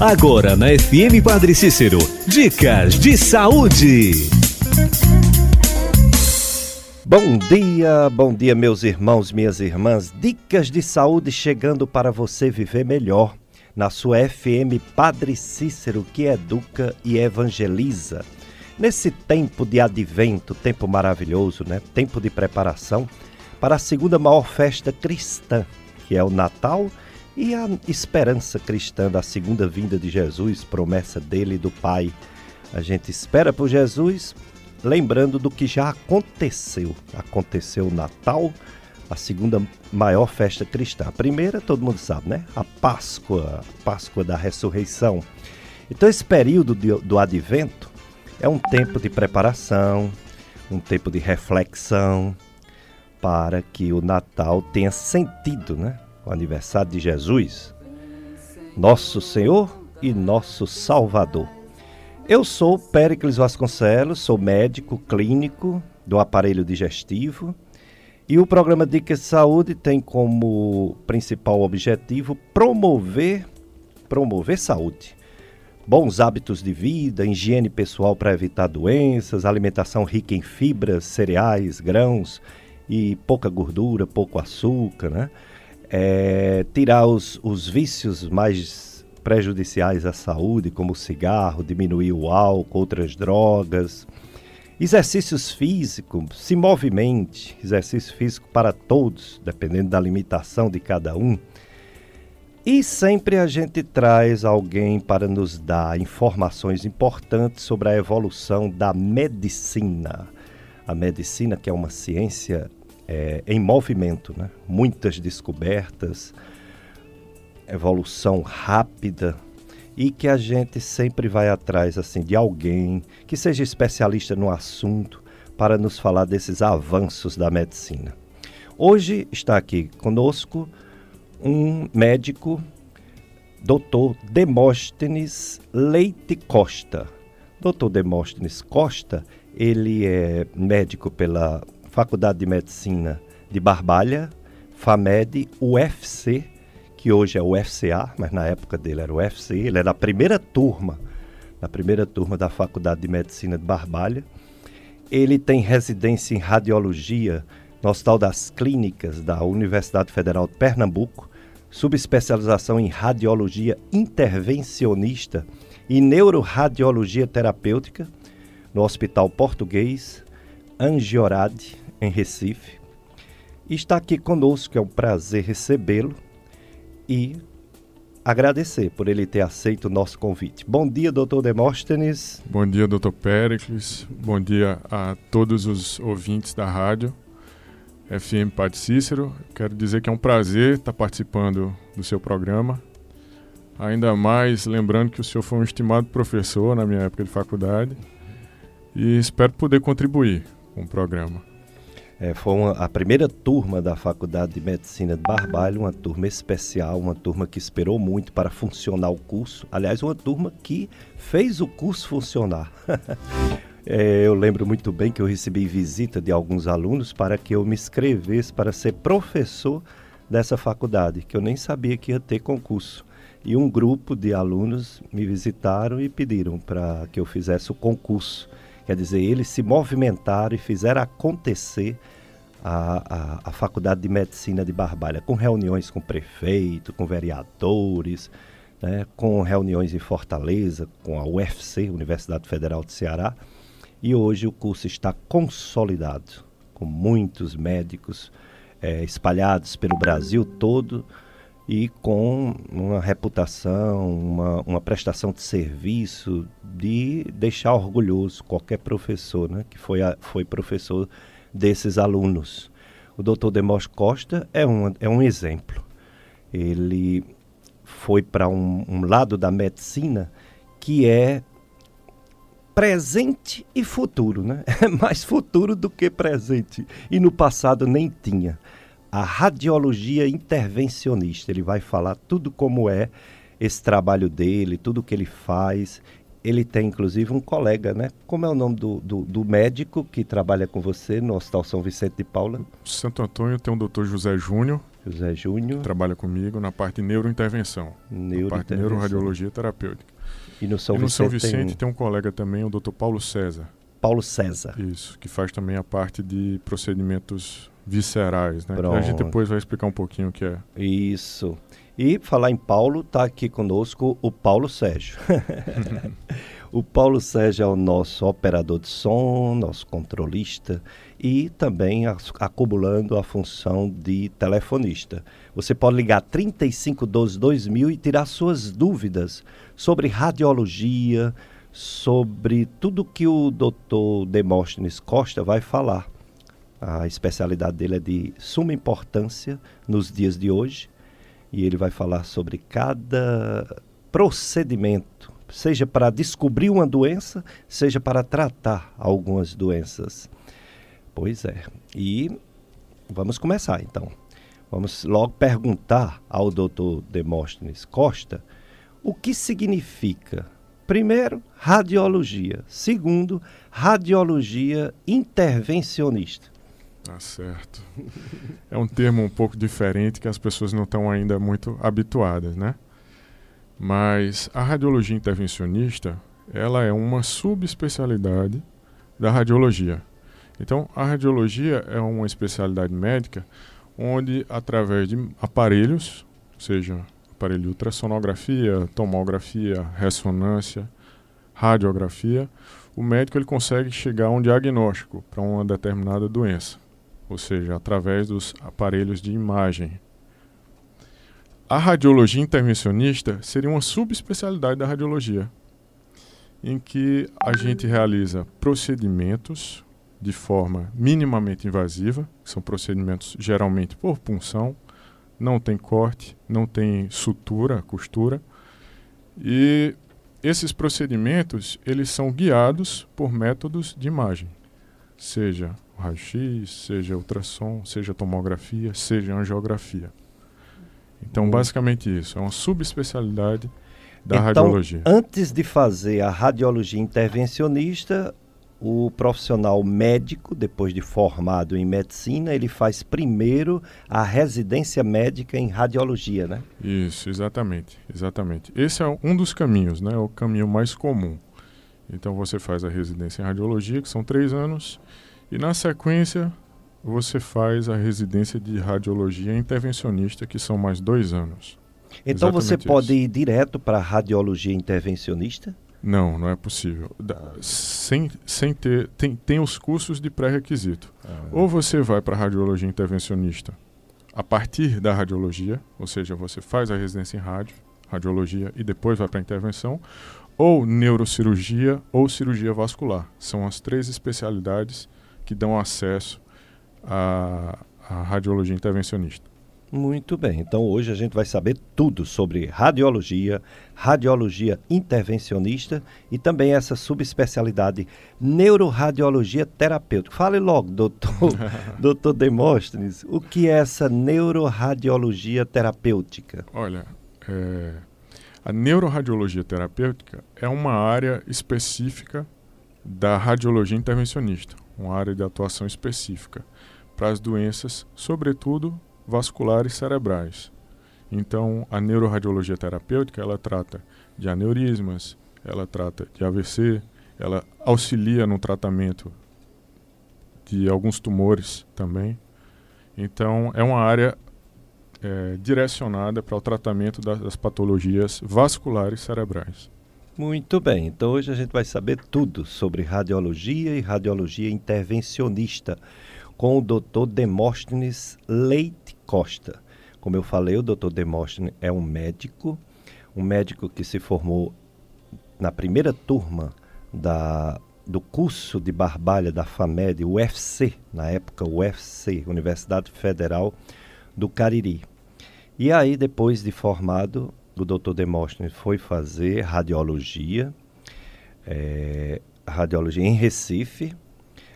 Agora na FM Padre Cícero, dicas de saúde. Bom dia, bom dia, meus irmãos, minhas irmãs. Dicas de saúde chegando para você viver melhor na sua FM Padre Cícero, que educa e evangeliza. Nesse tempo de advento, tempo maravilhoso, né? Tempo de preparação para a segunda maior festa cristã, que é o Natal e a esperança cristã da segunda vinda de Jesus, promessa dele e do Pai. A gente espera por Jesus, lembrando do que já aconteceu. Aconteceu o Natal, a segunda maior festa cristã. A primeira, todo mundo sabe, né? A Páscoa, a Páscoa da ressurreição. Então, esse período de, do advento é um tempo de preparação, um tempo de reflexão, para que o Natal tenha sentido, né? O aniversário de Jesus, nosso Senhor e nosso Salvador. Eu sou Péricles Vasconcelos, sou médico clínico do aparelho digestivo e o programa Dicas de Saúde tem como principal objetivo promover promover saúde. Bons hábitos de vida, higiene pessoal para evitar doenças, alimentação rica em fibras, cereais, grãos e pouca gordura, pouco açúcar, né? É, tirar os, os vícios mais prejudiciais à saúde, como o cigarro, diminuir o álcool, outras drogas. Exercícios físicos, se movimente, exercício físico para todos, dependendo da limitação de cada um. E sempre a gente traz alguém para nos dar informações importantes sobre a evolução da medicina. A medicina, que é uma ciência é, em movimento, né? muitas descobertas, evolução rápida e que a gente sempre vai atrás assim de alguém que seja especialista no assunto para nos falar desses avanços da medicina. Hoje está aqui conosco um médico, Dr. Demóstenes Leite Costa. Dr. Demóstenes Costa, ele é médico pela Faculdade de Medicina de Barbalha, FAMED, UFC, que hoje é o FCA, mas na época dele era o UFC, ele é da primeira turma, da primeira turma da Faculdade de Medicina de Barbalha. Ele tem residência em radiologia no Hospital das Clínicas da Universidade Federal de Pernambuco, subespecialização em radiologia intervencionista e neuroradiologia terapêutica no Hospital Português Angiorade, em Recife. Está aqui conosco, é um prazer recebê-lo e agradecer por ele ter aceito o nosso convite. Bom dia, doutor Demóstenes. Bom dia, doutor Péricles. Bom dia a todos os ouvintes da rádio FM Padre Cícero. Quero dizer que é um prazer estar participando do seu programa. Ainda mais lembrando que o senhor foi um estimado professor na minha época de faculdade e espero poder contribuir com o programa. É, foi uma, a primeira turma da Faculdade de Medicina de Barbalho, uma turma especial, uma turma que esperou muito para funcionar o curso. Aliás, uma turma que fez o curso funcionar. é, eu lembro muito bem que eu recebi visita de alguns alunos para que eu me inscrevesse para ser professor dessa faculdade, que eu nem sabia que ia ter concurso. E um grupo de alunos me visitaram e pediram para que eu fizesse o concurso. Quer dizer, eles se movimentaram e fizeram acontecer a, a, a Faculdade de Medicina de Barbalha, com reuniões com prefeito, com vereadores, né, com reuniões em Fortaleza, com a UFC, Universidade Federal de Ceará. E hoje o curso está consolidado, com muitos médicos é, espalhados pelo Brasil todo e com uma reputação, uma, uma prestação de serviço de deixar orgulhoso qualquer professor né, que foi, a, foi professor desses alunos. O doutor Demos Costa é um, é um exemplo. Ele foi para um, um lado da medicina que é presente e futuro, né? É mais futuro do que presente. E no passado nem tinha a radiologia intervencionista. Ele vai falar tudo como é esse trabalho dele, tudo que ele faz. Ele tem inclusive um colega, né? Como é o nome do, do, do médico que trabalha com você no Hospital São Vicente de Paula? Santo Antônio tem o doutor José Júnior José Júnior. Trabalha comigo na parte de neurointervenção. Neurointervenção. Na parte de neuroradiologia terapêutica. E no São e no Vicente, São Vicente tem tem um colega também, o Dr. Paulo César. Paulo César. Isso, que faz também a parte de procedimentos viscerais, né? A gente depois vai explicar um pouquinho o que é. Isso. E falar em Paulo, está aqui conosco o Paulo Sérgio. o Paulo Sérgio é o nosso operador de som, nosso controlista e também acumulando a função de telefonista. Você pode ligar 3512 2000 e tirar suas dúvidas sobre radiologia, sobre tudo que o Dr. Demóstenes Costa vai falar. A especialidade dele é de suma importância nos dias de hoje e ele vai falar sobre cada procedimento, seja para descobrir uma doença, seja para tratar algumas doenças. Pois é. E vamos começar então. Vamos logo perguntar ao Dr. Demóstenes Costa o que significa, primeiro, radiologia, segundo, radiologia intervencionista. Tá certo. É um termo um pouco diferente que as pessoas não estão ainda muito habituadas, né? Mas a radiologia intervencionista, ela é uma subespecialidade da radiologia. Então, a radiologia é uma especialidade médica onde, através de aparelhos, seja aparelho de ultrassonografia, tomografia, ressonância, radiografia, o médico ele consegue chegar a um diagnóstico para uma determinada doença, ou seja, através dos aparelhos de imagem. A radiologia intervencionista seria uma subespecialidade da radiologia, em que a gente realiza procedimentos de forma minimamente invasiva, que são procedimentos geralmente por punção, não tem corte, não tem sutura, costura, e esses procedimentos eles são guiados por métodos de imagem, seja raio-x, seja ultrassom, seja tomografia, seja angiografia. Então, basicamente isso, é uma subespecialidade da então, radiologia. antes de fazer a radiologia intervencionista, o profissional médico, depois de formado em medicina, ele faz primeiro a residência médica em radiologia, né? Isso, exatamente, exatamente. Esse é um dos caminhos, né? É o caminho mais comum. Então você faz a residência em radiologia, que são três anos, e na sequência você faz a residência de radiologia intervencionista, que são mais dois anos. Então você Exatamente pode isso. ir direto para a radiologia intervencionista? Não, não é possível. Da- sem, sem ter. Tem, tem os cursos de pré-requisito. Ou você vai para a radiologia intervencionista a partir da radiologia, ou seja, você faz a residência em rádio, radiologia e depois vai para a intervenção, ou neurocirurgia ou cirurgia vascular. São as três especialidades que dão acesso à, à radiologia intervencionista. Muito bem, então hoje a gente vai saber tudo sobre radiologia, radiologia intervencionista e também essa subespecialidade neuroradiologia terapêutica. Fale logo, doutor, doutor Demóstenes, o que é essa neuroradiologia terapêutica? Olha, é, a neuroradiologia terapêutica é uma área específica da radiologia intervencionista, uma área de atuação específica para as doenças, sobretudo vasculares cerebrais. Então, a neuroradiologia terapêutica ela trata de aneurismas, ela trata de AVC, ela auxilia no tratamento de alguns tumores também. Então, é uma área é, direcionada para o tratamento das, das patologias vasculares cerebrais. Muito bem, então hoje a gente vai saber tudo sobre radiologia e radiologia intervencionista com o Dr. Demóstenes Leite Costa. Como eu falei, o Dr. Demóstenes é um médico, um médico que se formou na primeira turma da, do curso de Barbalha da FAMED, UFC, na época UFC, Universidade Federal do Cariri. E aí, depois de formado, o Dr. Demóstenes foi fazer radiologia, é, radiologia em Recife,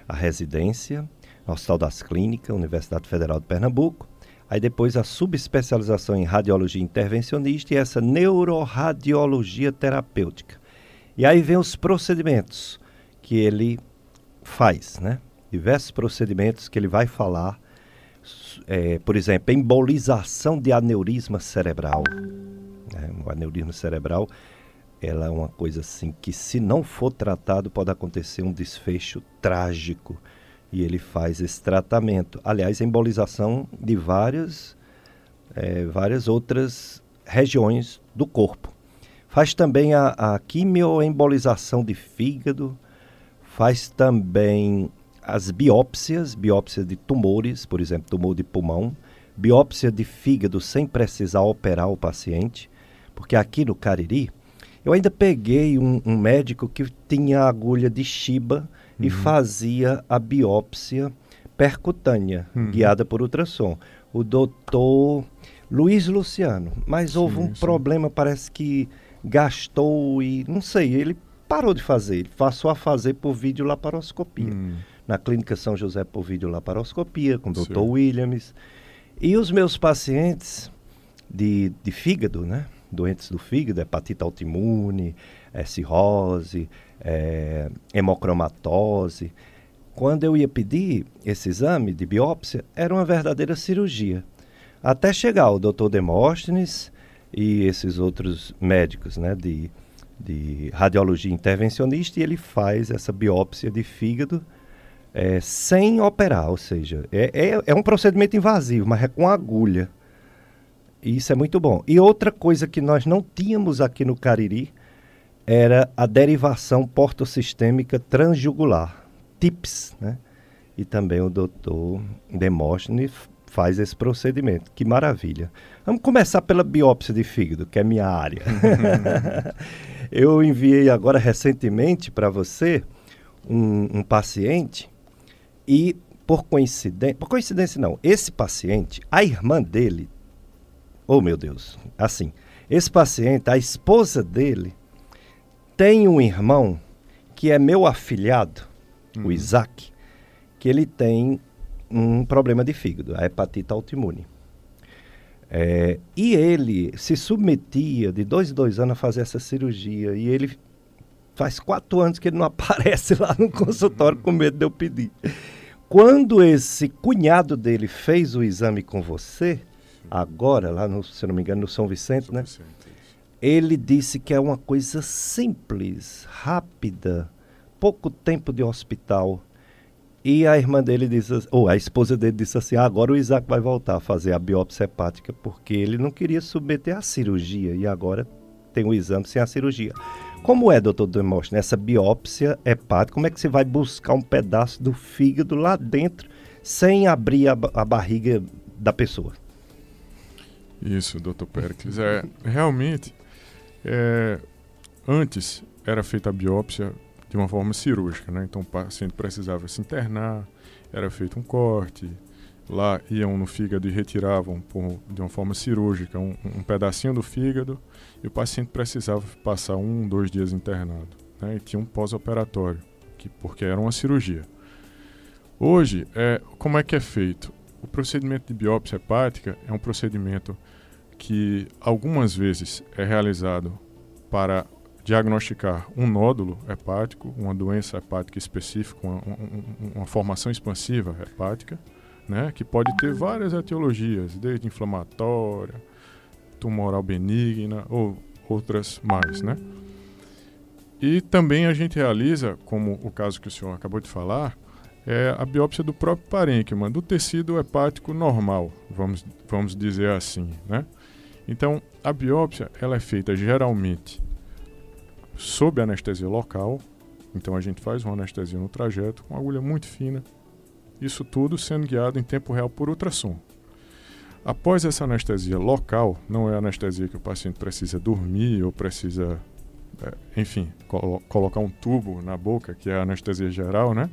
a residência, Hospital das Clínicas, Universidade Federal de Pernambuco. Aí depois a subespecialização em radiologia intervencionista e essa neuroradiologia terapêutica. E aí vem os procedimentos que ele faz, né? Diversos procedimentos que ele vai falar é, por exemplo, embolização de aneurisma cerebral. Né? O aneurisma cerebral ela é uma coisa assim que se não for tratado pode acontecer um desfecho trágico e ele faz esse tratamento. Aliás, embolização de várias, é, várias outras regiões do corpo. Faz também a, a quimioembolização de fígado, faz também as biópsias, biópsia de tumores, por exemplo, tumor de pulmão, biópsia de fígado sem precisar operar o paciente, porque aqui no Cariri, eu ainda peguei um, um médico que tinha agulha de Shiba uhum. e fazia a biópsia percutânea, uhum. guiada por ultrassom. O doutor Luiz Luciano. Mas sim, houve um sim. problema, parece que gastou e não sei, ele parou de fazer, ele passou a fazer por vídeo laparoscopia. Hum. Na clínica São José por vídeo laparoscopia, com o doutor Williams. E os meus pacientes de, de fígado, né? Doentes do fígado, hepatite autoimune, é, cirrose, é, hemocromatose. Quando eu ia pedir esse exame de biópsia, era uma verdadeira cirurgia. Até chegar o doutor Demóstenes e esses outros médicos né, de, de radiologia intervencionista, e ele faz essa biópsia de fígado é, sem operar, ou seja, é, é, é, um procedimento invasivo, mas é com agulha. E isso é muito bom. E outra coisa que nós não tínhamos aqui no Cariri era a derivação portosistêmica transjugular, TIPS, né? E também o doutor Demóstenes faz esse procedimento. Que maravilha. Vamos começar pela biópsia de fígado, que é minha área. Eu enviei agora recentemente para você um, um, paciente e, por coincidência, por coincidência não, esse paciente, a irmã dele, oh meu Deus, assim, esse paciente, a esposa dele, tem um irmão que é meu afilhado, uhum. o Isaac, que ele tem um problema de fígado, a hepatite autoimune. É, e ele se submetia de dois em dois anos a fazer essa cirurgia. E ele faz quatro anos que ele não aparece lá no consultório com medo de eu pedir. Quando esse cunhado dele fez o exame com você, agora, lá no, se não me engano, no São Vicente, São né? Vicente, ele disse que é uma coisa simples, rápida, pouco tempo de hospital e a irmã dele disse, ou a esposa dele disse assim: ah, agora o Isaac vai voltar a fazer a biópsia hepática, porque ele não queria submeter à cirurgia e agora tem o exame sem a cirurgia. Como é, doutor Demóstenes, nessa biópsia hepática, como é que você vai buscar um pedaço do fígado lá dentro sem abrir a, a barriga da pessoa? Isso, doutor Pericles. É, realmente, é, antes era feita a biópsia de uma forma cirúrgica, né? Então o paciente precisava se internar, era feito um corte, lá iam no fígado e retiravam por, de uma forma cirúrgica um, um, pedacinho do fígado e o paciente precisava passar um, dois dias internado, né? E tinha um pós-operatório, que porque era uma cirurgia. Hoje, é, como é que é feito? O procedimento de biópsia hepática é um procedimento que algumas vezes é realizado para diagnosticar um nódulo hepático, uma doença hepática específica, uma, uma, uma formação expansiva hepática, né, que pode ter várias etiologias, desde inflamatória, tumoral benigna ou outras mais, né? E também a gente realiza, como o caso que o senhor acabou de falar, é a biópsia do próprio parênquima, do tecido hepático normal, vamos, vamos dizer assim, né? Então, a biópsia ela é feita geralmente sob anestesia local. Então a gente faz uma anestesia no trajeto com agulha muito fina. Isso tudo sendo guiado em tempo real por ultrassom. Após essa anestesia local, não é anestesia que o paciente precisa dormir ou precisa, é, enfim, colo colocar um tubo na boca, que é a anestesia geral, né?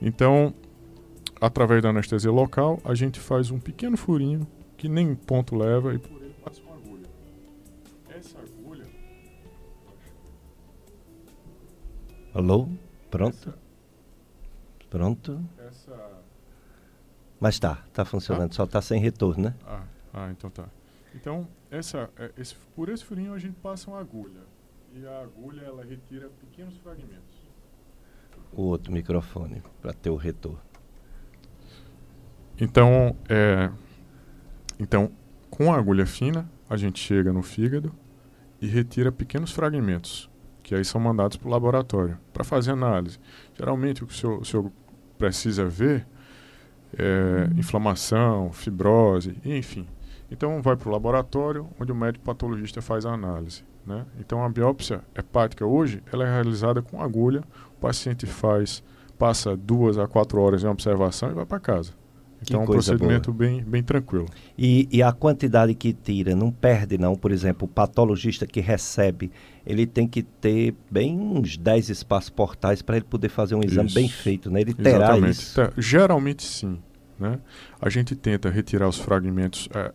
Então, através da anestesia local, a gente faz um pequeno furinho que nem ponto leva e Alô? Pronto? Essa... Pronto? Essa... Mas tá, tá funcionando, ah. só tá sem retorno, né? Ah, ah então tá. Então, essa, é, esse, por esse furinho a gente passa uma agulha. E a agulha ela retira pequenos fragmentos. O outro microfone, para ter o retorno. Então, é, então, com a agulha fina, a gente chega no fígado e retira pequenos fragmentos, que aí são mandados para o laboratório para fazer análise. Geralmente, o que o senhor, o senhor precisa ver é inflamação, fibrose, enfim. Então, vai para o laboratório, onde o médico patologista faz a análise. Né? Então, a biópsia hepática hoje ela é realizada com agulha, paciente faz, passa duas a quatro horas em observação e vai para casa. Então é um procedimento bem, bem tranquilo. E, e, a quantidade que tira não perde não? Por exemplo, o patologista que recebe, ele tem que ter bem uns 10 espaços portais para ele poder fazer um exame isso. bem feito, né? Ele terá Exatamente. isso? Tá, geralmente sim. Né? A gente tenta retirar os fragmentos... É,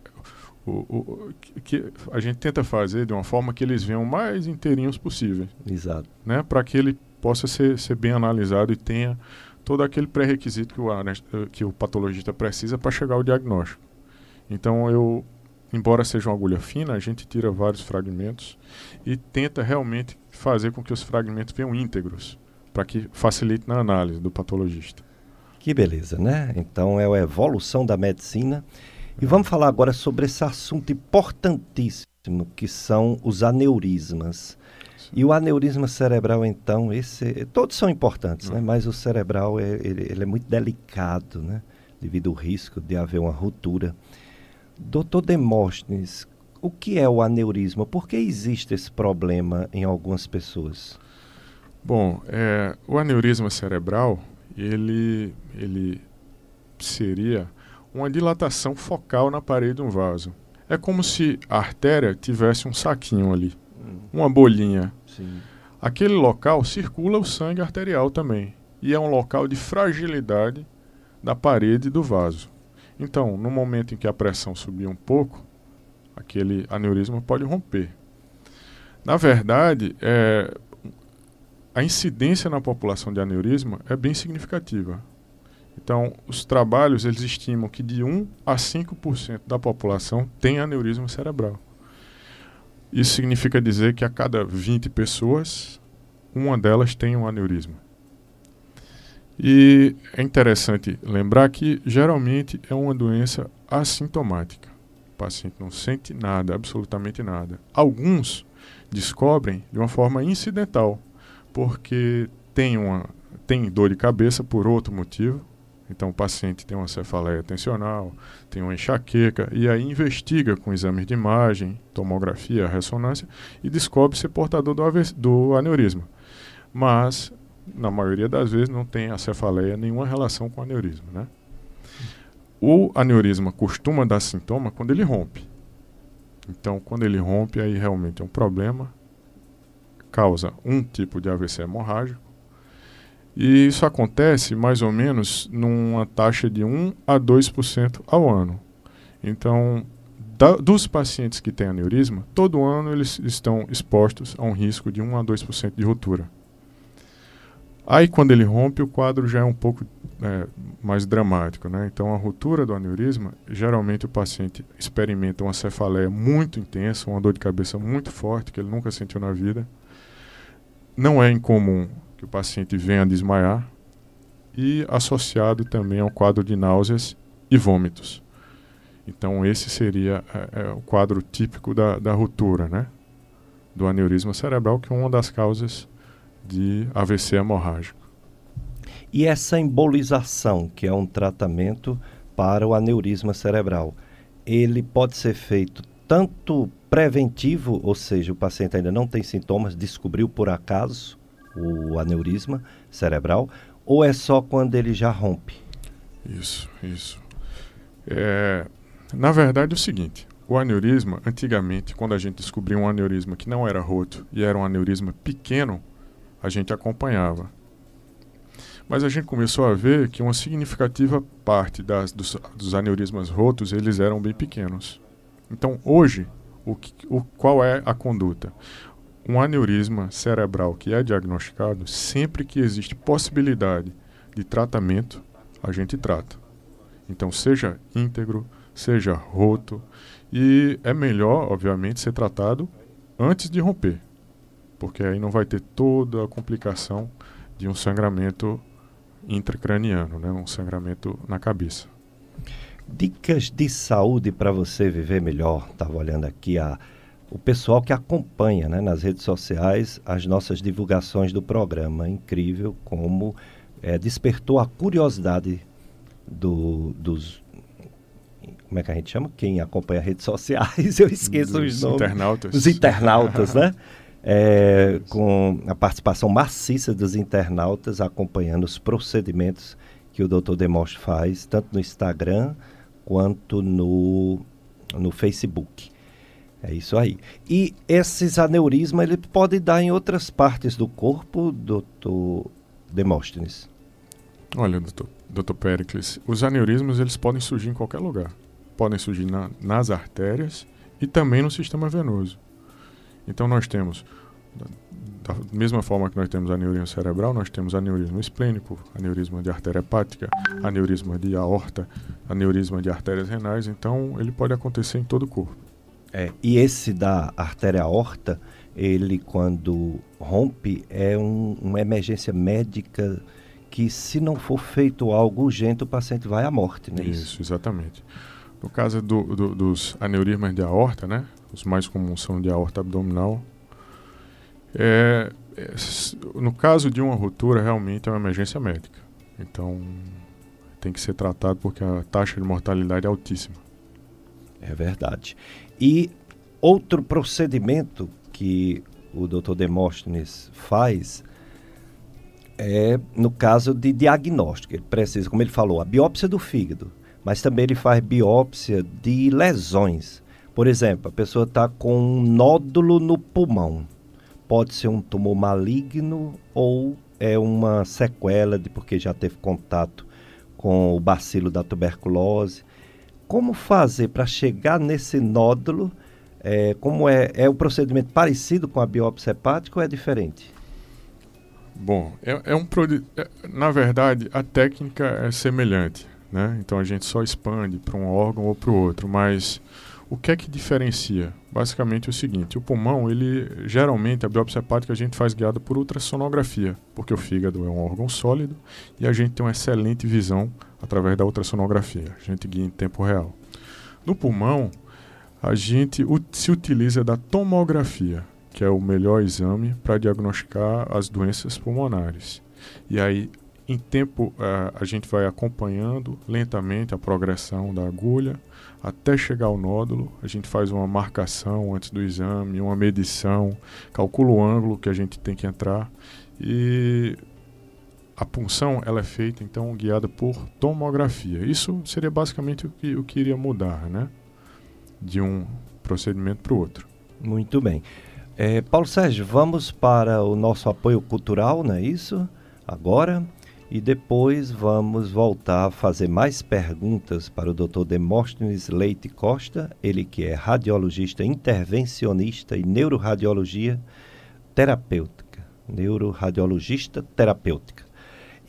o, o, que a gente tenta fazer de uma forma que eles venham mais inteirinhos possível. Exato. Né? Para que ele possa ser, ser bem analisado e tenha todo aquele pré-requisito que o, que o patologista precisa para chegar ao diagnóstico. Então, eu, embora seja uma agulha fina, a gente tira vários fragmentos e tenta realmente fazer com que os fragmentos venham íntegros, para que facilite na análise do patologista. Que beleza, né? Então é a evolução da medicina. E vamos falar agora sobre esse assunto importantíssimo que são os aneurismas. E o aneurisma cerebral, então, esse, todos são importantes, né? mas o cerebral é, ele, ele, é muito delicado, né? devido ao risco de haver uma ruptura. Doutor Demóstenes, o que é o aneurisma? Por que existe esse problema em algumas pessoas? Bom, é, o aneurisma cerebral, ele, ele seria uma dilatação focal na parede de um vaso. É como se a artéria tivesse um saquinho ali, hum. uma bolinha Sim. Aquele local circula o sangue arterial também. E é um local de fragilidade da parede do vaso. Então, no momento em que a pressão subir um pouco, aquele aneurisma pode romper. Na verdade, é, a incidência na população de aneurisma é bem significativa. Então, os trabalhos eles estimam que de 1 a 5% da população tem aneurisma cerebral. Isso significa dizer que a cada 20 pessoas, uma delas tem um aneurisma. E é interessante lembrar que geralmente é uma doença assintomática. O paciente não sente nada, absolutamente nada. Alguns descobrem de uma forma incidental, porque tem, uma, tem dor de cabeça por outro motivo, então o paciente tem uma cefaleia tensional, tem uma enxaqueca, e aí investiga com exames de imagem, tomografia, ressonância, e descobre ser portador do, do aneurisma. Mas, na maioria das vezes, não tem a cefaleia nenhuma relação com o aneurisma. Né? O aneurisma costuma dar sintoma quando ele rompe. Então, quando ele rompe, aí realmente é um problema, causa um tipo de AVC hemorrágico, e isso acontece mais ou menos numa taxa de 1 a 2% ao ano. Então, da, dos pacientes que têm aneurisma, todo ano eles estão expostos a um risco de 1 a 2% de ruptura. Aí, quando ele rompe, o quadro já é um pouco é, mais dramático. Né? Então, a ruptura do aneurisma, geralmente o paciente experimenta uma cefaleia muito intensa, uma dor de cabeça muito forte, que ele nunca sentiu na vida. Não é incomum que o paciente venha a desmaiar e associado também ao quadro de náuseas e vômitos. Então esse seria é, é, o quadro típico da, da ruptura, né? Do aneurisma cerebral, que é uma das causas de AVC hemorrágico. E essa embolização, que é um tratamento para o aneurisma cerebral, ele pode ser feito tanto preventivo, ou seja, o paciente ainda não tem sintomas, descobriu por acaso, o aneurisma cerebral, ou é só quando ele já rompe? Isso, isso. É, na verdade é o seguinte, o aneurisma, antigamente, quando a gente descobriu um aneurisma que não era roto e era um aneurisma pequeno, a gente acompanhava. Mas a gente começou a ver que uma significativa parte das, dos, dos aneurismas rotos, eles eram bem pequenos. Então, hoje, o, que, o, qual é a conduta? Um aneurisma cerebral que é diagnosticado, sempre que existe possibilidade de tratamento, a gente trata. Então, seja íntegro, seja roto, e é melhor, obviamente, ser tratado antes de romper, porque aí não vai ter toda a complicação de um sangramento intracraniano, né, um sangramento na cabeça. Dicas de saúde para você viver melhor. Estava olhando aqui a, o pessoal que acompanha né, nas redes sociais as nossas divulgações do programa. Incrível como é, despertou a curiosidade do, dos. Como é que a gente chama? Quem acompanha redes sociais, eu esqueço dos os nomes. Internautas. Os internautas, né? É, com a participação maciça dos internautas acompanhando os procedimentos que o Dr. Demostre faz, tanto no Instagram quanto no, no Facebook. É isso aí. E esses aneurismas ele pode dar em outras partes do corpo, doutor Demóstenes? Olha, doutor, doutor Pericles, os aneurismas eles podem surgir em qualquer lugar. Podem surgir na, nas artérias e também no sistema venoso. Então nós temos da mesma forma que nós temos aneurisma cerebral, nós temos aneurisma esplênico, aneurisma de artéria hepática, aneurisma de aorta, aneurisma de artérias renais, então ele pode acontecer em todo o corpo. É, e esse da artéria aorta, ele quando rompe é um, uma emergência médica que se não for feito algo urgente o paciente vai à morte, né? Isso, isso? exatamente. No caso do, do, dos aneurismas de aorta, né? Os mais comuns são de aorta abdominal, é, é, no caso de uma ruptura, realmente é uma emergência médica. Então, tem que ser tratado porque a taxa de mortalidade é altíssima. É verdade. E outro procedimento que o Dr. Demóstenes faz é no caso de diagnóstico. Ele precisa, como ele falou, a biópsia do fígado, mas também ele faz biópsia de lesões. Por exemplo, a pessoa está com um nódulo no pulmão pode ser um tumor maligno ou é uma sequela de porque já teve contato com o bacilo da tuberculose. Como fazer para chegar nesse nódulo? É, como é, é o procedimento parecido com a biópsia hepática ou é diferente? Bom, é, é um é, na verdade a técnica é semelhante, né? Então a gente só expande para um órgão ou para o outro, mas o que é que diferencia? Basicamente é o seguinte, o pulmão, ele geralmente a biópsia hepática a gente faz guiada por ultrassonografia, porque o fígado é um órgão sólido e a gente tem uma excelente visão através da ultrassonografia. A gente guia em tempo real. No pulmão, a gente se utiliza da tomografia, que é o melhor exame para diagnosticar as doenças pulmonares. E aí, em tempo, uh, a gente vai acompanhando lentamente a progressão da agulha até chegar ao nódulo, a gente faz uma marcação antes do exame, uma medição, calcula o ângulo que a gente tem que entrar e a punção ela é feita então guiada por tomografia. Isso seria basicamente o que, o que iria mudar, né? De um procedimento para o outro. Muito bem. É, Paulo Sérgio, vamos para o nosso apoio cultural, não é isso? Agora e depois vamos voltar a fazer mais perguntas para o Dr. Demóstenes Leite Costa, ele que é radiologista intervencionista e neuroradiologia terapêutica, neuroradiologista terapêutica.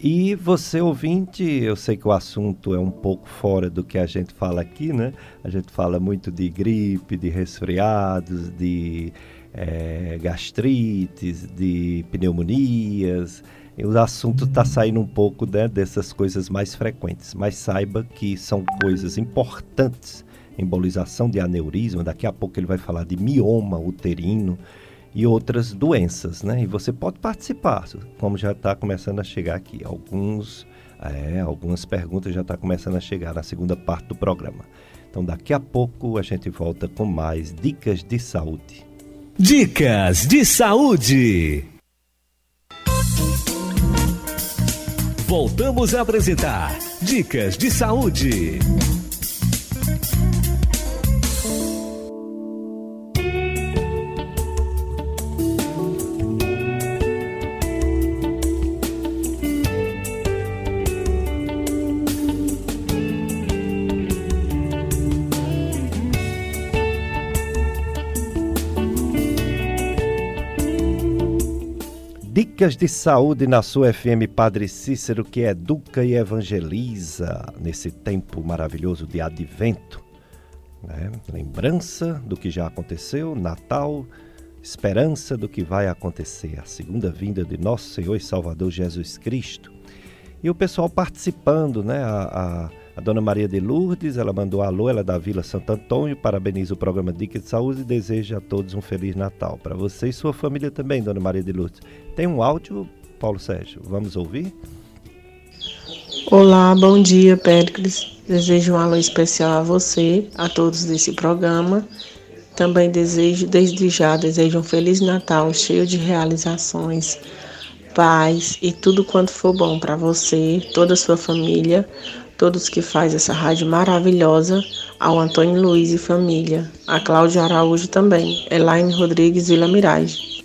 E você ouvinte, eu sei que o assunto é um pouco fora do que a gente fala aqui, né? A gente fala muito de gripe, de resfriados, de é, gastrites, de pneumonias, o assunto está saindo um pouco né, dessas coisas mais frequentes, mas saiba que são coisas importantes. Embolização de aneurisma, daqui a pouco ele vai falar de mioma uterino e outras doenças, né? E você pode participar, como já está começando a chegar aqui. Alguns, é, algumas perguntas já estão tá começando a chegar na segunda parte do programa. Então daqui a pouco a gente volta com mais dicas de saúde. Dicas de saúde. Voltamos a apresentar Dicas de Saúde. Dicas de saúde na sua FM Padre Cícero, que educa e evangeliza nesse tempo maravilhoso de advento. Né? Lembrança do que já aconteceu, Natal, esperança do que vai acontecer, a segunda vinda de nosso Senhor e Salvador Jesus Cristo. E o pessoal participando, né? A, a, A dona Maria de Lourdes, ela mandou alô, ela é da Vila Santo Antônio, parabeniza o programa Dica de Saúde e deseja a todos um Feliz Natal. Para você e sua família também, dona Maria de Lourdes. Tem um áudio, Paulo Sérgio, vamos ouvir? Olá, bom dia, Péricles. Desejo um alô especial a você, a todos desse programa. Também desejo, desde já, desejo um Feliz Natal cheio de realizações, paz e tudo quanto for bom para você, toda a sua família todos que faz essa rádio maravilhosa, ao Antônio Luiz e família, a Cláudia Araújo também, Elaine Rodrigues Vila Mirage.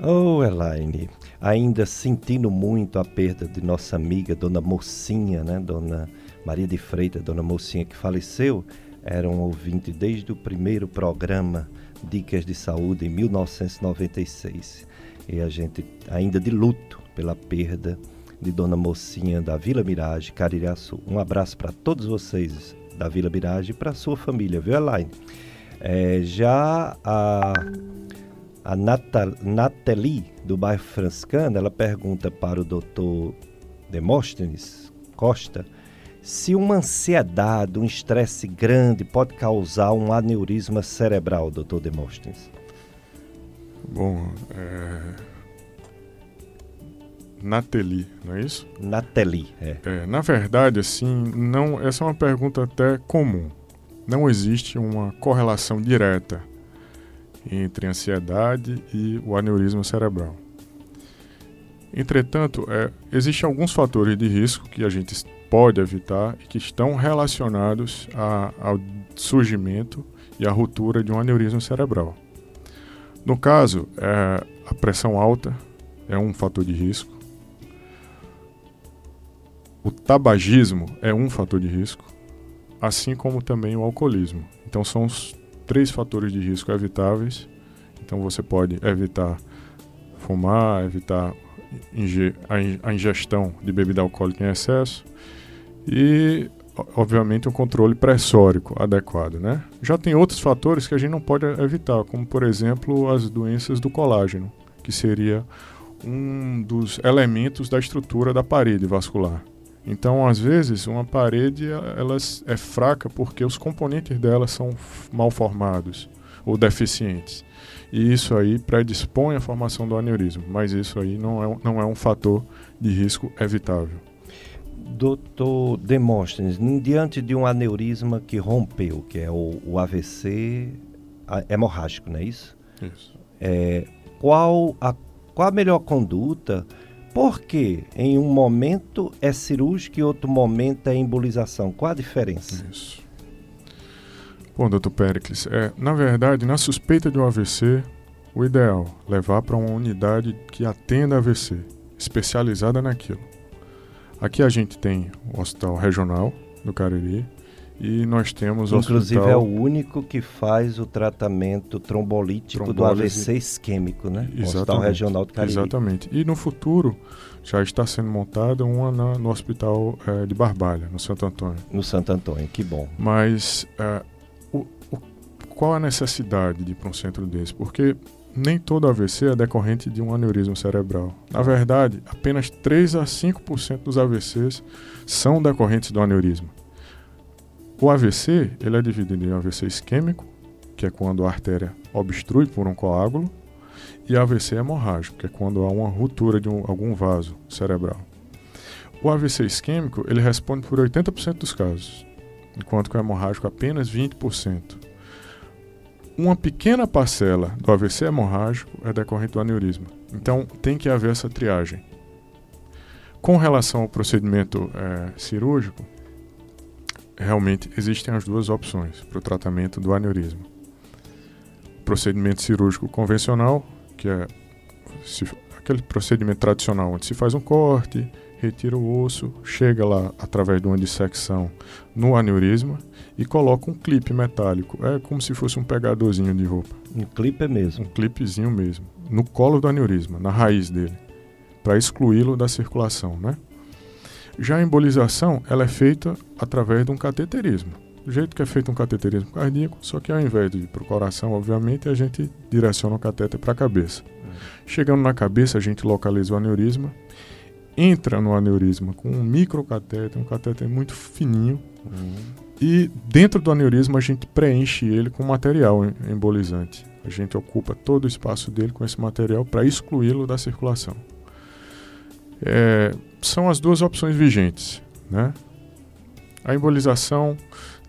Oh, Elaine, ainda sentindo muito a perda de nossa amiga Dona Mocinha, né? Dona Maria de Freitas, Dona Mocinha que faleceu, era um ouvinte desde o primeiro programa Dicas de Saúde em 1996. E a gente ainda de luto pela perda de Dona Mocinha da Vila Mirage, Caririaçu. Um abraço para todos vocês da Vila Mirage e para sua família, viu, Elaine? É, já a, a Nathalie, do bairro Franciscano, ela pergunta para o doutor Demóstenes Costa se uma ansiedade, um estresse grande pode causar um aneurisma cerebral, doutor Demóstenes. Bom, é, Nateli, não é isso? Nateli, é. é. Na verdade, assim, não. Essa é uma pergunta até comum. Não existe uma correlação direta entre a ansiedade e o aneurisma cerebral. Entretanto, é, existem alguns fatores de risco que a gente pode evitar e que estão relacionados a, ao surgimento e à ruptura de um aneurisma cerebral. No caso, é, a pressão alta é um fator de risco, o tabagismo é um fator de risco, assim como também o alcoolismo. Então são os três fatores de risco evitáveis. Então você pode evitar fumar, evitar a ingestão de bebida alcoólica em excesso e obviamente um controle pressórico adequado, né? Já tem outros fatores que a gente não pode evitar, como por exemplo as doenças do colágeno, que seria um dos elementos da estrutura da parede vascular. Então, às vezes, uma parede ela é fraca porque os componentes dela são mal formados ou deficientes. E isso aí predispõe à formação do aneurisma, mas isso aí não é, não é um fator de risco evitável. Doutor Demóstenes, diante de um aneurisma que rompeu, que é o, o AVC hemorrágico, não é isso? Isso. É, qual, a, qual a melhor conduta porque em um momento é cirúrgico e outro momento é embolização. Qual a diferença? Isso. Bom, doutor Pericles, é, na verdade, na suspeita de um AVC, o ideal é levar para uma unidade que atenda AVC, especializada naquilo. Aqui a gente tem o Hospital Regional do Cariri, e nós temos Inclusive hospital... é o único que faz o tratamento trombolítico Trombólise... do AVC isquêmico, né? Exatamente. O Hospital Regional do Cariri. Exatamente. E no futuro já está sendo montada uma na, no Hospital é, de Barbalha, no Santo Antônio. No Santo Antônio, que bom. Mas é, o, o, qual a necessidade de ir para um centro desse? Porque nem todo AVC é decorrente de um aneurisma cerebral. Na verdade, apenas 3 a 5% dos AVCs são decorrentes do aneurisma. O AVC ele é dividido em AVC isquêmico, que é quando a artéria obstrui por um coágulo, e AVC hemorrágico, que é quando há uma ruptura de um, algum vaso cerebral. O AVC isquêmico ele responde por 80% dos casos, enquanto que o hemorrágico apenas 20%. Uma pequena parcela do AVC hemorrágico é decorrente do aneurisma. Então tem que haver essa triagem. Com relação ao procedimento é, cirúrgico, realmente existem as duas opções para o tratamento do aneurisma. Procedimento cirúrgico convencional, que é se, aquele procedimento tradicional onde se faz um corte, retira o osso, chega lá através de uma dissecção no aneurisma e coloca um clipe metálico. É como se fosse um pegadorzinho de roupa. Um clipe é mesmo. Um clipezinho mesmo. No colo do aneurisma, na raiz dele. Para excluí-lo da circulação, né? Já a embolização, ela é feita através de um cateterismo. Do jeito que é feito um cateterismo cardíaco, só que ao invés de ir para o coração, obviamente, a gente direciona o catéter para a cabeça. Chegando na cabeça, a gente localiza o aneurisma. entra no aneurisma com um microcatéter, um catéter muito fininho, uhum. e dentro do aneurisma a gente preenche ele com material embolizante. A gente ocupa todo o espaço dele com esse material para excluí-lo da circulação. É, são as duas opções vigentes. Né? A embolização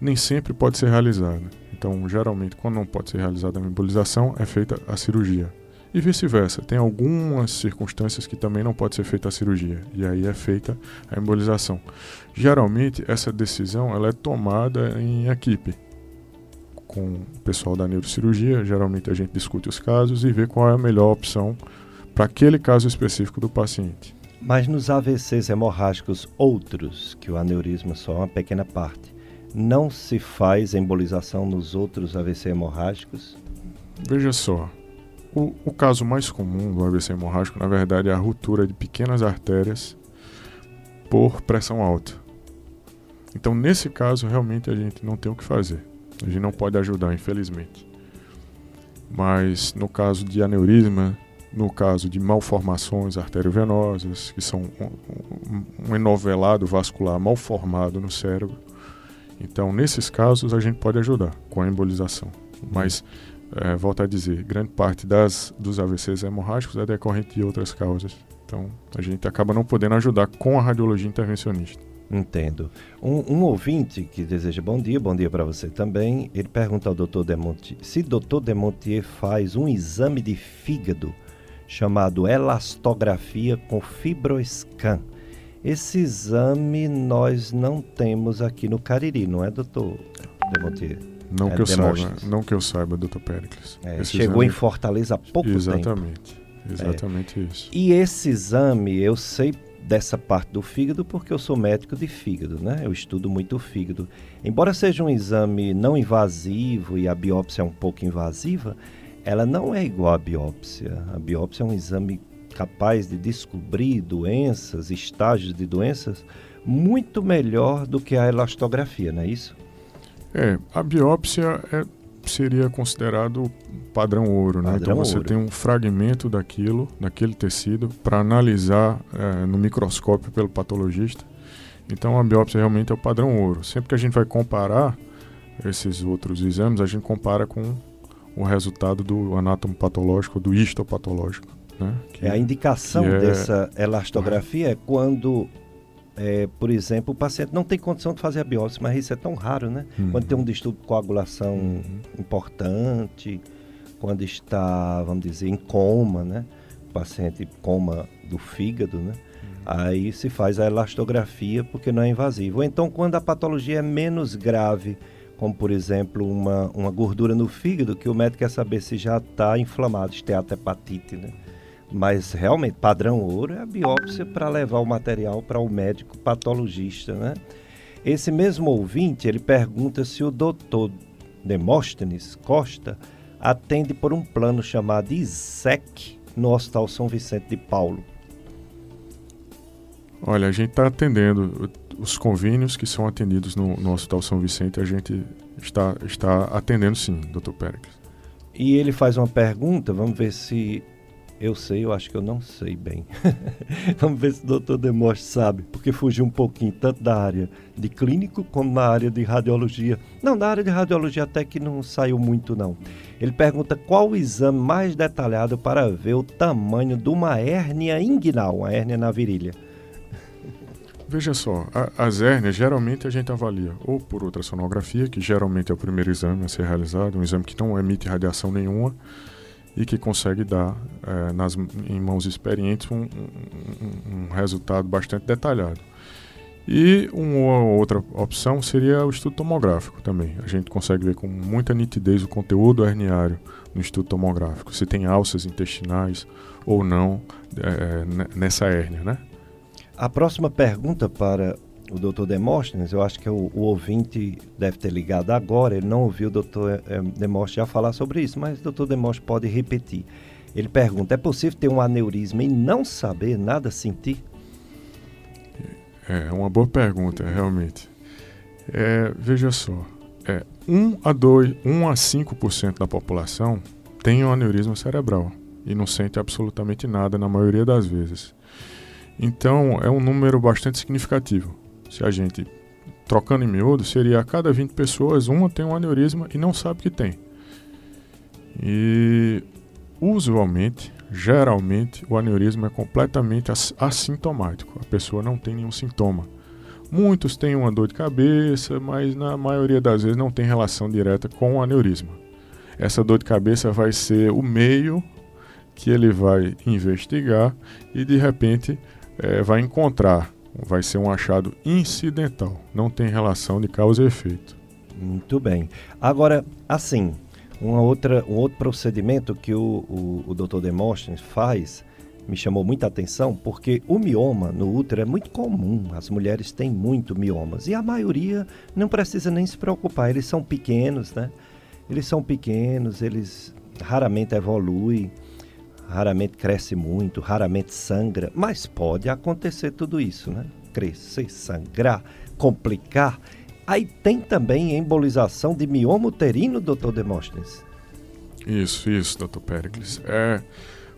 nem sempre pode ser realizada. Então, geralmente, quando não pode ser realizada a embolização, é feita a cirurgia. E vice-versa, tem algumas circunstâncias que também não pode ser feita a cirurgia, e aí é feita a embolização. Geralmente, essa decisão ela é tomada em equipe, com o pessoal da neurocirurgia. Geralmente, a gente discute os casos e vê qual é a melhor opção para aquele caso específico do paciente. Mas nos AVCs hemorrágicos outros, que o aneurisma só é uma pequena parte, não se faz embolização nos outros AVC hemorrágicos? Veja só, o, o, caso mais comum do AVC hemorrágico, na verdade, é a ruptura de pequenas artérias por pressão alta. Então, nesse caso, realmente a gente não tem o que fazer. A gente não pode ajudar, infelizmente. Mas no caso de aneurisma, no caso de malformações arteriovenosas, que são um, um enovelado vascular mal formado no cérebro. Então, nesses casos, a gente pode ajudar com a embolização. Mas, é, volto a dizer, grande parte das, dos AVCs hemorrágicos é decorrente de outras causas. Então, a gente acaba não podendo ajudar com a radiologia intervencionista. Entendo. Um, um, ouvinte que deseja bom dia, bom dia para você também. Ele pergunta ao Dr. Demontier se Dr. Demontier faz um exame de fígado chamado elastografia com fibroscan. Esse exame nós não temos aqui no Cariri, não é, doutor Demontier? Não é que eu saiba, não que eu saiba, doutor Pericles. É, chegou exame... em Fortaleza há pouco exatamente, tempo. Exatamente, exatamente é. isso. E esse exame, eu sei dessa parte do fígado porque eu sou médico de fígado, né? Eu estudo muito o fígado. Embora seja um exame não invasivo e a biópsia é um pouco invasiva, ela não é igual à biópsia. A biópsia é um exame capaz de descobrir doenças, estágios de doenças, muito melhor do que a elastografia, não é isso? É, a biópsia é, seria considerado padrão ouro, né? Padrão então você ouro. tem um fragmento daquilo, daquele tecido, para analisar é, no microscópio pelo patologista. Então a biópsia realmente é o padrão ouro. Sempre que a gente vai comparar esses outros exames, a gente compara com o resultado do anátomo patológico, do histopatológico. Né? Que, é a indicação é... dessa elastografia é quando, é, por exemplo, o paciente não tem condição de fazer a biópsia, mas isso é tão raro, né? Uhum. Quando tem um distúrbio de coagulação uhum. importante, quando está, vamos dizer, em coma, né? O paciente coma do fígado, né? Uhum. Aí se faz a elastografia porque não é invasivo. Ou então quando a patologia é menos grave, como por exemplo uma, uma gordura no fígado, que o médico quer saber se já está inflamado, esteatohepatite, né? Mas realmente, padrão ouro é a biópsia para levar o material para o médico patologista, né? Esse mesmo ouvinte, ele pergunta se o doutor Demóstenes Costa atende por um plano chamado ISEC no Hospital São Vicente de Paulo. Olha, a gente está atendendo os convênios que são atendidos no, no Hospital São Vicente, a gente está, está atendendo sim, doutor Péricles. E ele faz uma pergunta, vamos ver se eu sei, eu acho que eu não sei bem. vamos ver se o doutor Demostre sabe, porque fugiu um pouquinho tanto da área de clínico como na área de radiologia. Não, na área de radiologia até que não saiu muito não. Ele pergunta qual o exame mais detalhado para ver o tamanho de uma hérnia inguinal, uma hérnia na virilha. Veja só, a, as hérnias geralmente a gente avalia ou por ultrassonografia, que geralmente é o primeiro exame a ser realizado, um exame que não emite radiação nenhuma e que consegue dar é, nas, em mãos experientes um, um, um, resultado bastante detalhado. E uma outra opção seria o estudo tomográfico também. A gente consegue ver com muita nitidez o conteúdo herniário no estudo tomográfico, se tem alças intestinais ou não é, nessa hérnia, né? A próxima pergunta para o doutor Demóstenes, eu acho que o, o, ouvinte deve ter ligado agora, ele não ouviu o doutor é, Demóstenes já falar sobre isso, mas o doutor Demóstenes pode repetir. Ele pergunta, é possível ter um aneurisma e não saber nada sentir? É uma boa pergunta, realmente. É, veja só, é, 1 a 2, 1 a 5% da população tem um aneurisma cerebral e não sente absolutamente nada na maioria das vezes. Então é um número bastante significativo. Se a gente trocando em miúdo, seria a cada 20 pessoas, uma tem um aneurisma e não sabe que tem. E usualmente, geralmente, o aneurisma é completamente assintomático. A pessoa não tem nenhum sintoma. Muitos têm uma dor de cabeça, mas na maioria das vezes não tem relação direta com o aneurisma. Essa dor de cabeça vai ser o meio que ele vai investigar e de repente é, vai encontrar. Vai ser um achado incidental, não tem relação de causa e efeito. Muito bem. Agora, assim, uma outra, um outro procedimento que o, o, o Dr. Demóstenes faz me chamou muita atenção porque o mioma no útero é muito comum. As mulheres têm muito miomas e a maioria não precisa nem se preocupar. Eles são pequenos, né? Eles são pequenos, eles raramente evoluem, raramente cresce muito, raramente sangra, mas pode acontecer tudo isso, né? Crescer, sangrar, complicar. Aí tem também embolização de mioma uterino, doutor Demóstenes? Isso, isso, doutor Pericles. É,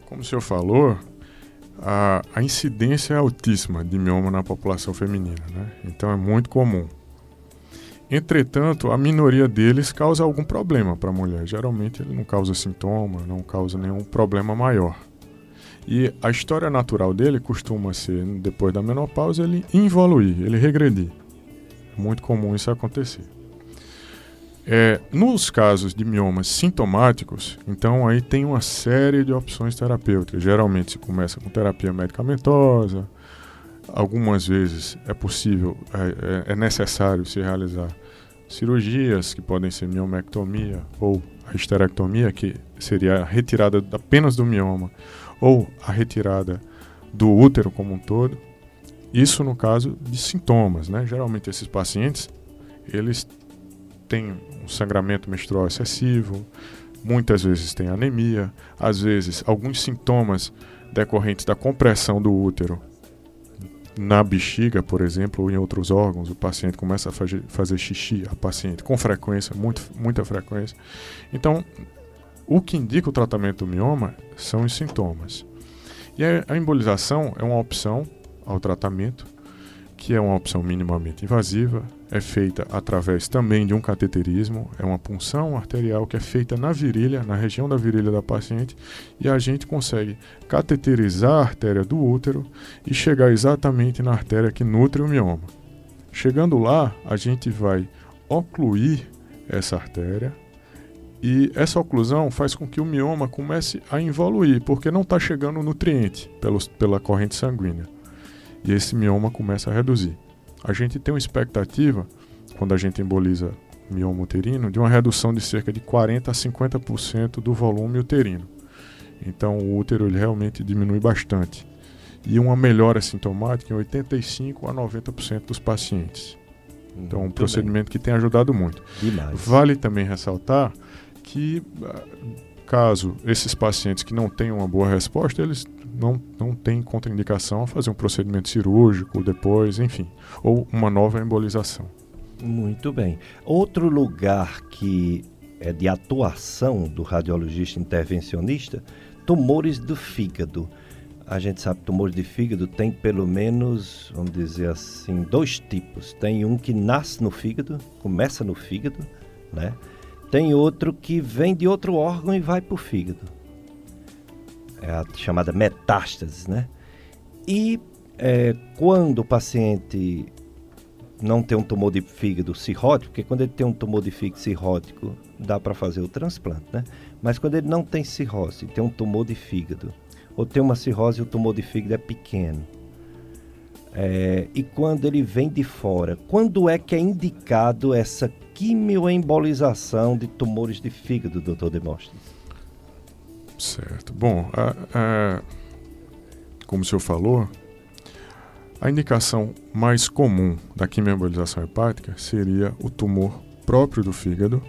como o senhor falou, a, a incidência é altíssima de mioma na população feminina, né? Então é muito comum. Entretanto, a minoria deles causa algum problema para a mulher. Geralmente ele não causa sintoma, não causa nenhum problema maior. E a história natural dele costuma ser, depois da menopausa, ele evoluir, ele regredir. É muito comum isso acontecer. É, nos casos de miomas sintomáticos, então aí tem uma série de opções terapêuticas. Geralmente se começa com terapia medicamentosa, algumas vezes é possível, é, é, é necessário se realizar cirurgias que podem ser miomectomia ou a histerectomia, que seria a retirada apenas do mioma, ou a retirada do útero como um todo. Isso no caso de sintomas, né? Geralmente esses pacientes, eles têm um sangramento menstrual excessivo, muitas vezes têm anemia, às vezes alguns sintomas decorrentes da compressão do útero na bexiga, por exemplo, ou em outros órgãos, o paciente começa a fazer, fazer xixi, a paciente, com frequência, muito, muita frequência. Então, o que indica o tratamento do mioma são os sintomas. E a, a embolização é uma opção ao tratamento, que é uma opção minimamente invasiva, é feita através também de um cateterismo, é uma punção arterial que é feita na virilha, na região da virilha da paciente, e a gente consegue cateterizar a artéria do útero e chegar exatamente na artéria que nutre o mioma. Chegando lá, a gente vai ocluir essa artéria e essa oclusão faz com que o mioma comece a evoluir, porque não está chegando nutriente pela corrente sanguínea. E esse mioma começa a reduzir a gente tem uma expectativa, quando a gente emboliza mioma uterino, de uma redução de cerca de 40 a 50% do volume uterino. Então o útero ele realmente diminui bastante. E uma melhora sintomática em 85 a 90% dos pacientes. Então, um procedimento bem. que tem ajudado muito. Demais. Vale também ressaltar que, ah, caso esses pacientes que não tenham uma boa resposta, eles não, não tem contraindicação a fazer um procedimento cirúrgico depois, enfim, ou uma nova embolização. Muito bem. Outro lugar que é de atuação do radiologista intervencionista, tumores do fígado. A gente sabe que tumores de fígado tem pelo menos, vamos dizer assim, dois tipos. Tem um que nasce no fígado, começa no fígado, né? Tem outro que vem de outro órgão e vai para o fígado é a chamada metástase, né? E é, quando o paciente não tem um tumor de fígado cirrótico, porque quando ele tem um tumor de fígado cirrótico, dá para fazer o transplante, né? Mas quando ele não tem cirrose, tem um tumor de fígado, ou tem uma cirrose e o tumor de fígado é pequeno, é, e quando ele vem de fora, quando é que é indicado essa quimioembolização de tumores de fígado, doutor Demóstenes? Certo. Bom, a, a, como o senhor falou, a indicação mais comum da quimioembolização hepática seria o tumor próprio do fígado,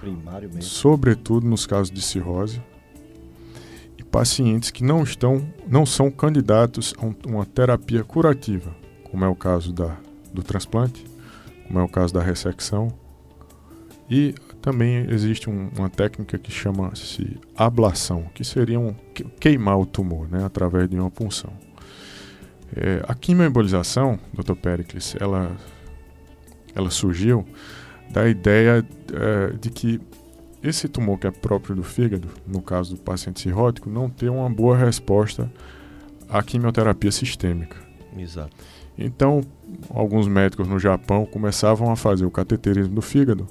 primário mesmo, sobretudo nos casos de cirrose, e pacientes que não estão, não são candidatos a um, uma terapia curativa, como é o caso da, do transplante, como é o caso da ressecção, e também existe um, uma técnica que chama-se ablação, que seria um, queimar o tumor né, através de uma punção. É, a quimioembolização, Dr. Pericles, ela, ela surgiu da ideia é, de que esse tumor que é próprio do fígado, no caso do paciente cirrótico, não tem uma boa resposta à quimioterapia sistêmica. Exato. Então, alguns médicos no Japão começavam a fazer o cateterismo do fígado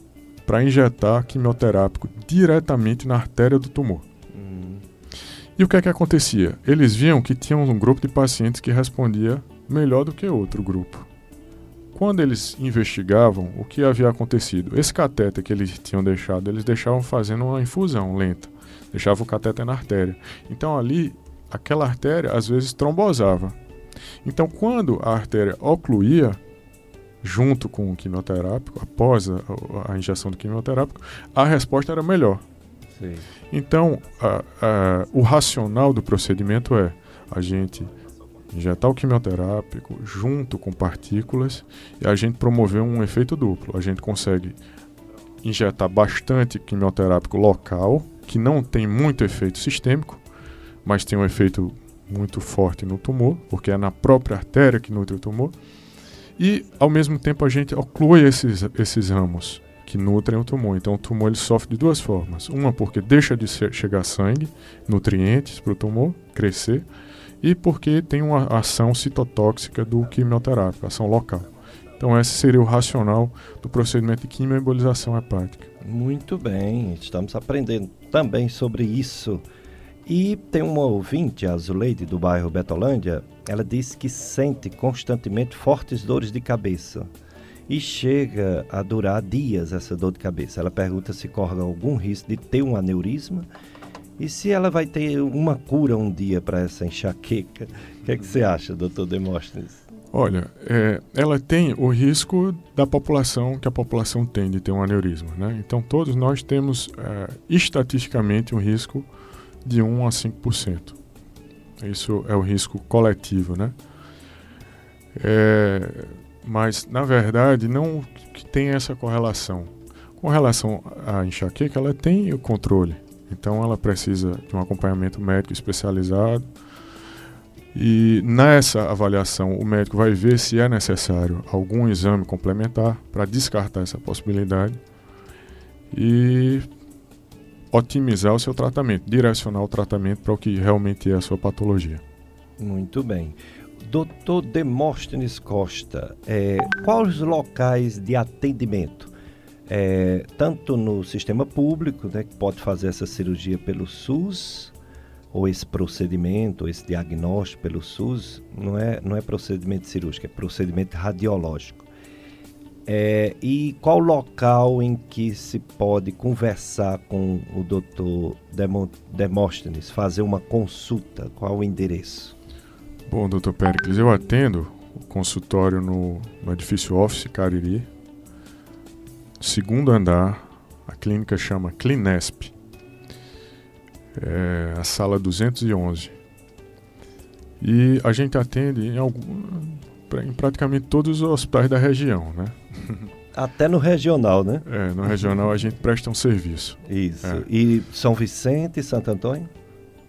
para injetar quimioterápico diretamente na artéria do tumor. E o que é que acontecia? Eles viam que tinha um grupo de pacientes que respondia melhor do que outro grupo. Quando eles investigavam o que havia acontecido, esse catéter que eles tinham deixado, eles deixavam fazendo uma infusão lenta, deixavam o catéter na artéria. Então ali, aquela artéria às vezes trombosava. Então quando a artéria ocluía, junto com o quimioterápico, após a, a injeção do quimioterápico, a resposta era melhor. Sim. Então, a, a, o racional do procedimento é a gente injetar o quimioterápico junto com partículas e a gente promover um efeito duplo. A gente consegue injetar bastante quimioterápico local, que não tem muito efeito sistêmico, mas tem um efeito muito forte no tumor, porque é na própria artéria que nutre o tumor. E, ao mesmo tempo, a gente oclui esses, esses ramos que nutrem o tumor. Então, o tumor ele sofre de duas formas. Uma, porque deixa de chegar sangue, nutrientes para o tumor crescer, e porque tem uma ação citotóxica do quimioterápico, ação local. Então, esse seria o racional do procedimento de quimioembolização hepática. Muito bem, estamos aprendendo também sobre isso. E tem uma ouvinte, a Zuleide, do bairro Betolândia, ela diz que sente constantemente fortes dores de cabeça e chega a durar dias essa dor de cabeça. Ela pergunta se corre algum risco de ter um aneurisma e se ela vai ter uma cura um dia para essa enxaqueca, o que, é que você acha, doutor Demóstenes? Olha, é, ela tem o risco da população, que a população tem de ter um aneurisma. Né? Então, todos nós temos é, estatisticamente um risco de 1 a 5%. Isso é o risco coletivo. Né? É, mas, na verdade, não que tem essa correlação. Com relação à enxaqueca, ela tem o controle. Então ela precisa de um acompanhamento médico especializado. E nessa avaliação, o médico vai ver se é necessário algum exame complementar para descartar essa possibilidade e otimizar o seu tratamento, direcionar o tratamento para o que realmente é a sua patologia. Muito bem. Doutor Demóstenes Costa, é, quais locais de atendimento é, tanto no sistema público, né, que pode fazer essa cirurgia pelo SUS, ou esse procedimento, ou esse diagnóstico pelo SUS, não é, não é procedimento cirúrgico, é procedimento radiológico. É, e qual local em que se pode conversar com o doutor Demóstenes, fazer uma consulta? Qual o endereço? Bom, doutor Pericles, eu atendo o consultório no, no edifício Office Cariri, segundo andar, a clínica chama Clinesp, é a sala 211. E a gente atende em, algum, em praticamente todos os hospitais da região, né? Até no regional, né? É, no regional a gente presta um serviço. Isso. É. E São Vicente e Santo Antônio?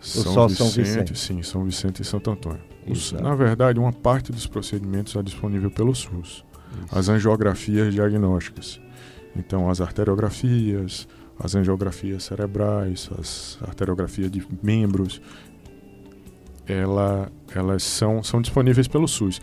São só Vicente, São Vicente? Sim, São Vicente e Santo Antônio. Os, na verdade, uma parte dos procedimentos é disponível pelo SUS. Isso. As angiografias diagnósticas. Então, as arteriografias, as angiografias cerebrais, as arteriografias de membros, ela, elas são, são disponíveis pelo SUS.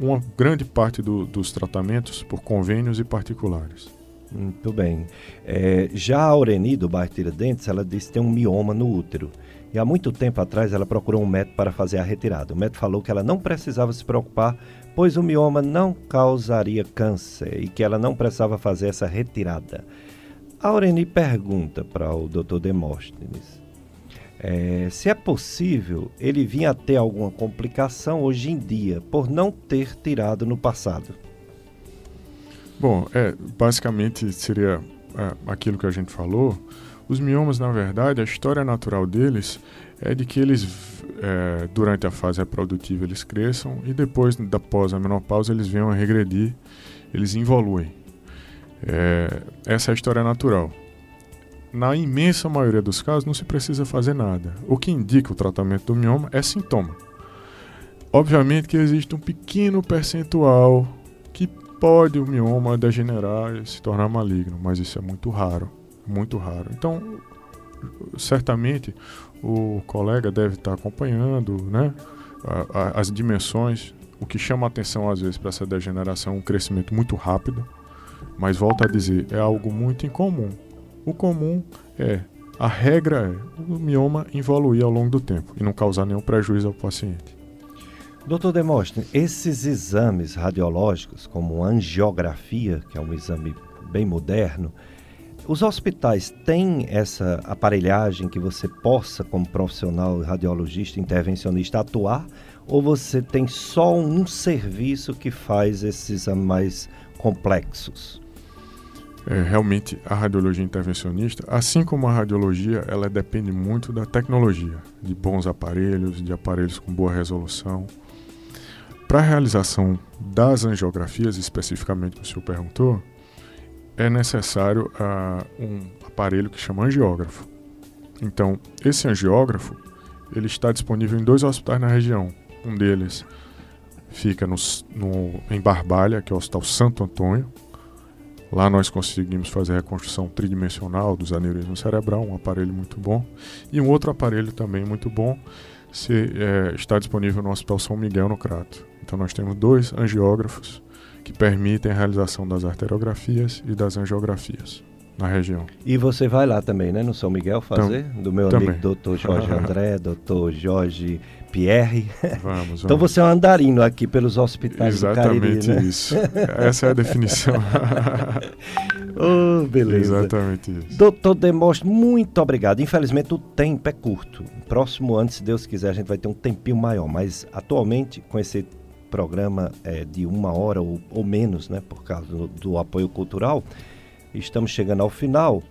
Uma grande parte do, dos tratamentos por convênios e particulares. Muito bem. É, já a Aureni, do bairro Tiradentes, ela disse que tem um mioma no útero. E há muito tempo atrás ela procurou um médico para fazer a retirada. O médico falou que ela não precisava se preocupar pois o mioma não causaria câncer e que ela não precisava fazer essa retirada. A Aureni pergunta para o Dr. Demóstenes é, se é possível ele vir a ter alguma complicação hoje em dia por não ter tirado no passado. Bom, é, basicamente seria é, aquilo que a gente falou. Os miomas, na verdade, a história natural deles é de que eles, é, durante a fase reprodutiva, eles cresçam e depois da pós a menopausa eles venham a regredir, eles evoluem. É, essa é a história natural. Na imensa maioria dos casos não se precisa fazer nada. O que indica o tratamento do mioma é sintoma. obviamente que existe um pequeno percentual que pode o mioma degenerar e se tornar maligno, mas isso é muito raro, muito raro. Então, certamente o colega deve estar acompanhando, né, as dimensões. O que chama atenção às vezes para essa degeneração um crescimento muito rápido, mas volto a dizer, é algo muito incomum. O comum é a regra é o mioma evoluir ao longo do tempo e não causar nenhum prejuízo ao paciente. Doutor Demóstenes, esses exames radiológicos, como angiografia, que é um exame bem moderno, os hospitais têm essa aparelhagem que você possa, como profissional radiologista, intervencionista, atuar? Ou você tem só um serviço que faz esses exames mais complexos? É, realmente, a radiologia intervencionista, assim como a radiologia, ela depende muito da tecnologia, de bons aparelhos, de aparelhos com boa resolução. Para a realização das angiografias, especificamente que o senhor perguntou, é necessário uh, um aparelho que chama angiógrafo. Então, esse angiógrafo ele está disponível em dois hospitais na região. Um deles fica no, no, em Barbalha, que é o Hospital Santo Antônio. Lá nós conseguimos fazer a reconstrução tridimensional dos aneurismos cerebral, um aparelho muito bom. E um outro aparelho também muito bom se, é, está disponível no Hospital São Miguel, no Crato. Então nós temos dois angiógrafos que permitem a realização das arteriografias e das angiografias na região. E você vai lá também, né, no São Miguel fazer? Do meu também. amigo doutor Jorge André, doutor Jorge Pierre. Vamos, vamos. Então você é um andarino aqui pelos hospitais Exatamente do Cariri, né? isso. Essa é a definição. oh, beleza. Exatamente isso. Doutor Demóstenes, muito obrigado. Infelizmente o tempo é curto. Próximo ano, se Deus quiser, a gente vai ter um tempinho maior. Mas atualmente, com esse programa é, de uma hora ou, ou, menos, né, por causa do, do, apoio cultural. Estamos chegando ao final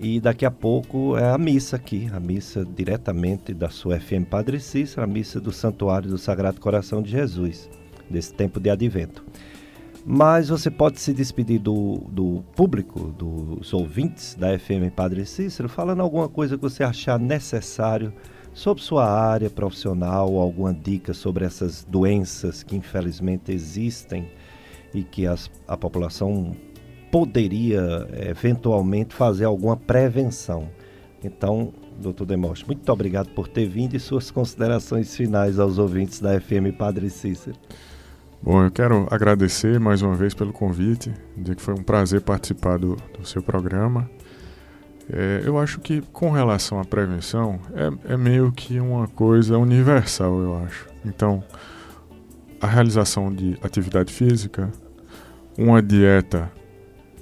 e daqui a pouco é a missa aqui, a missa diretamente da sua FM Padre Cícero, a missa do Santuário do Sagrado Coração de Jesus, desse tempo de advento. Mas você pode se despedir do, do público, dos ouvintes da FM Padre Cícero, falando alguma coisa que você achar necessário sobre sua área profissional, alguma dica sobre essas doenças que infelizmente existem e que as, a população poderia eventualmente fazer alguma prevenção. Então, doutor Demóstenes, muito obrigado por ter vindo e suas considerações finais aos ouvintes da FM Padre Cícero. Bom, eu quero agradecer mais uma vez pelo convite, dizer que foi um prazer participar do, do seu programa. É, eu acho que com relação à prevenção é, é meio que uma coisa universal, eu acho. Então, a realização de atividade física, uma dieta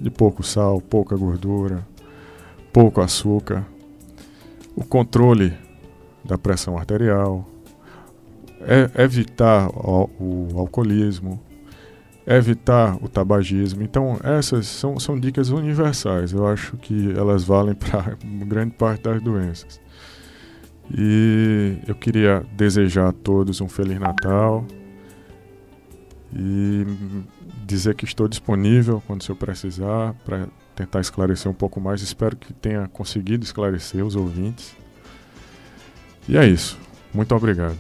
de pouco sal, pouca gordura, pouco açúcar, o controle da pressão arterial, é, evitar o, o alcoolismo, evitar o tabagismo. Então, essas são, são dicas universais. Eu acho que elas valem para grande parte das doenças. E eu queria desejar a todos um Feliz Natal e dizer que estou disponível quando o senhor precisar para tentar esclarecer um pouco mais. Espero que tenha conseguido esclarecer os ouvintes. E é isso. Muito obrigado.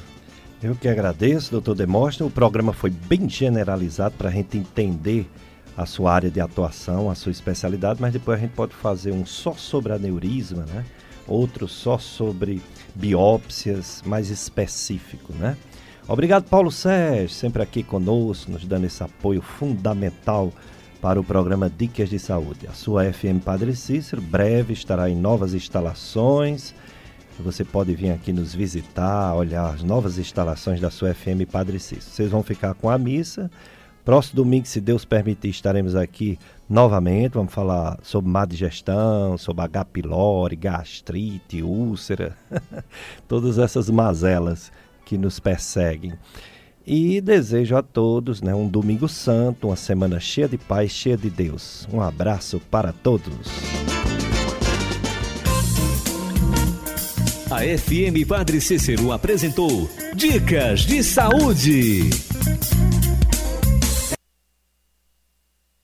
Eu que agradeço, doutor Demóstenes. O programa foi bem generalizado para a gente entender a sua área de atuação, a sua especialidade, mas depois a gente pode fazer um só sobre aneurisma, né? outro só sobre biópsias, mais específico, né? Obrigado, Paulo Sérgio, sempre aqui conosco, nos dando esse apoio fundamental para o programa Dicas de Saúde. A sua FM Padre Cícero breve estará em novas instalações você pode vir aqui nos visitar, olhar as novas instalações da sua FM Padre Cícero. Vocês vão ficar com a missa. Próximo domingo, se Deus permitir, estaremos aqui novamente. Vamos falar sobre má digestão, sobre H. pylori, gastrite, úlcera, todas essas mazelas que nos perseguem. E desejo a todos né, um domingo santo, uma semana cheia de paz, cheia de Deus. Um abraço para todos. A FM Padre Cícero apresentou Dicas de Saúde.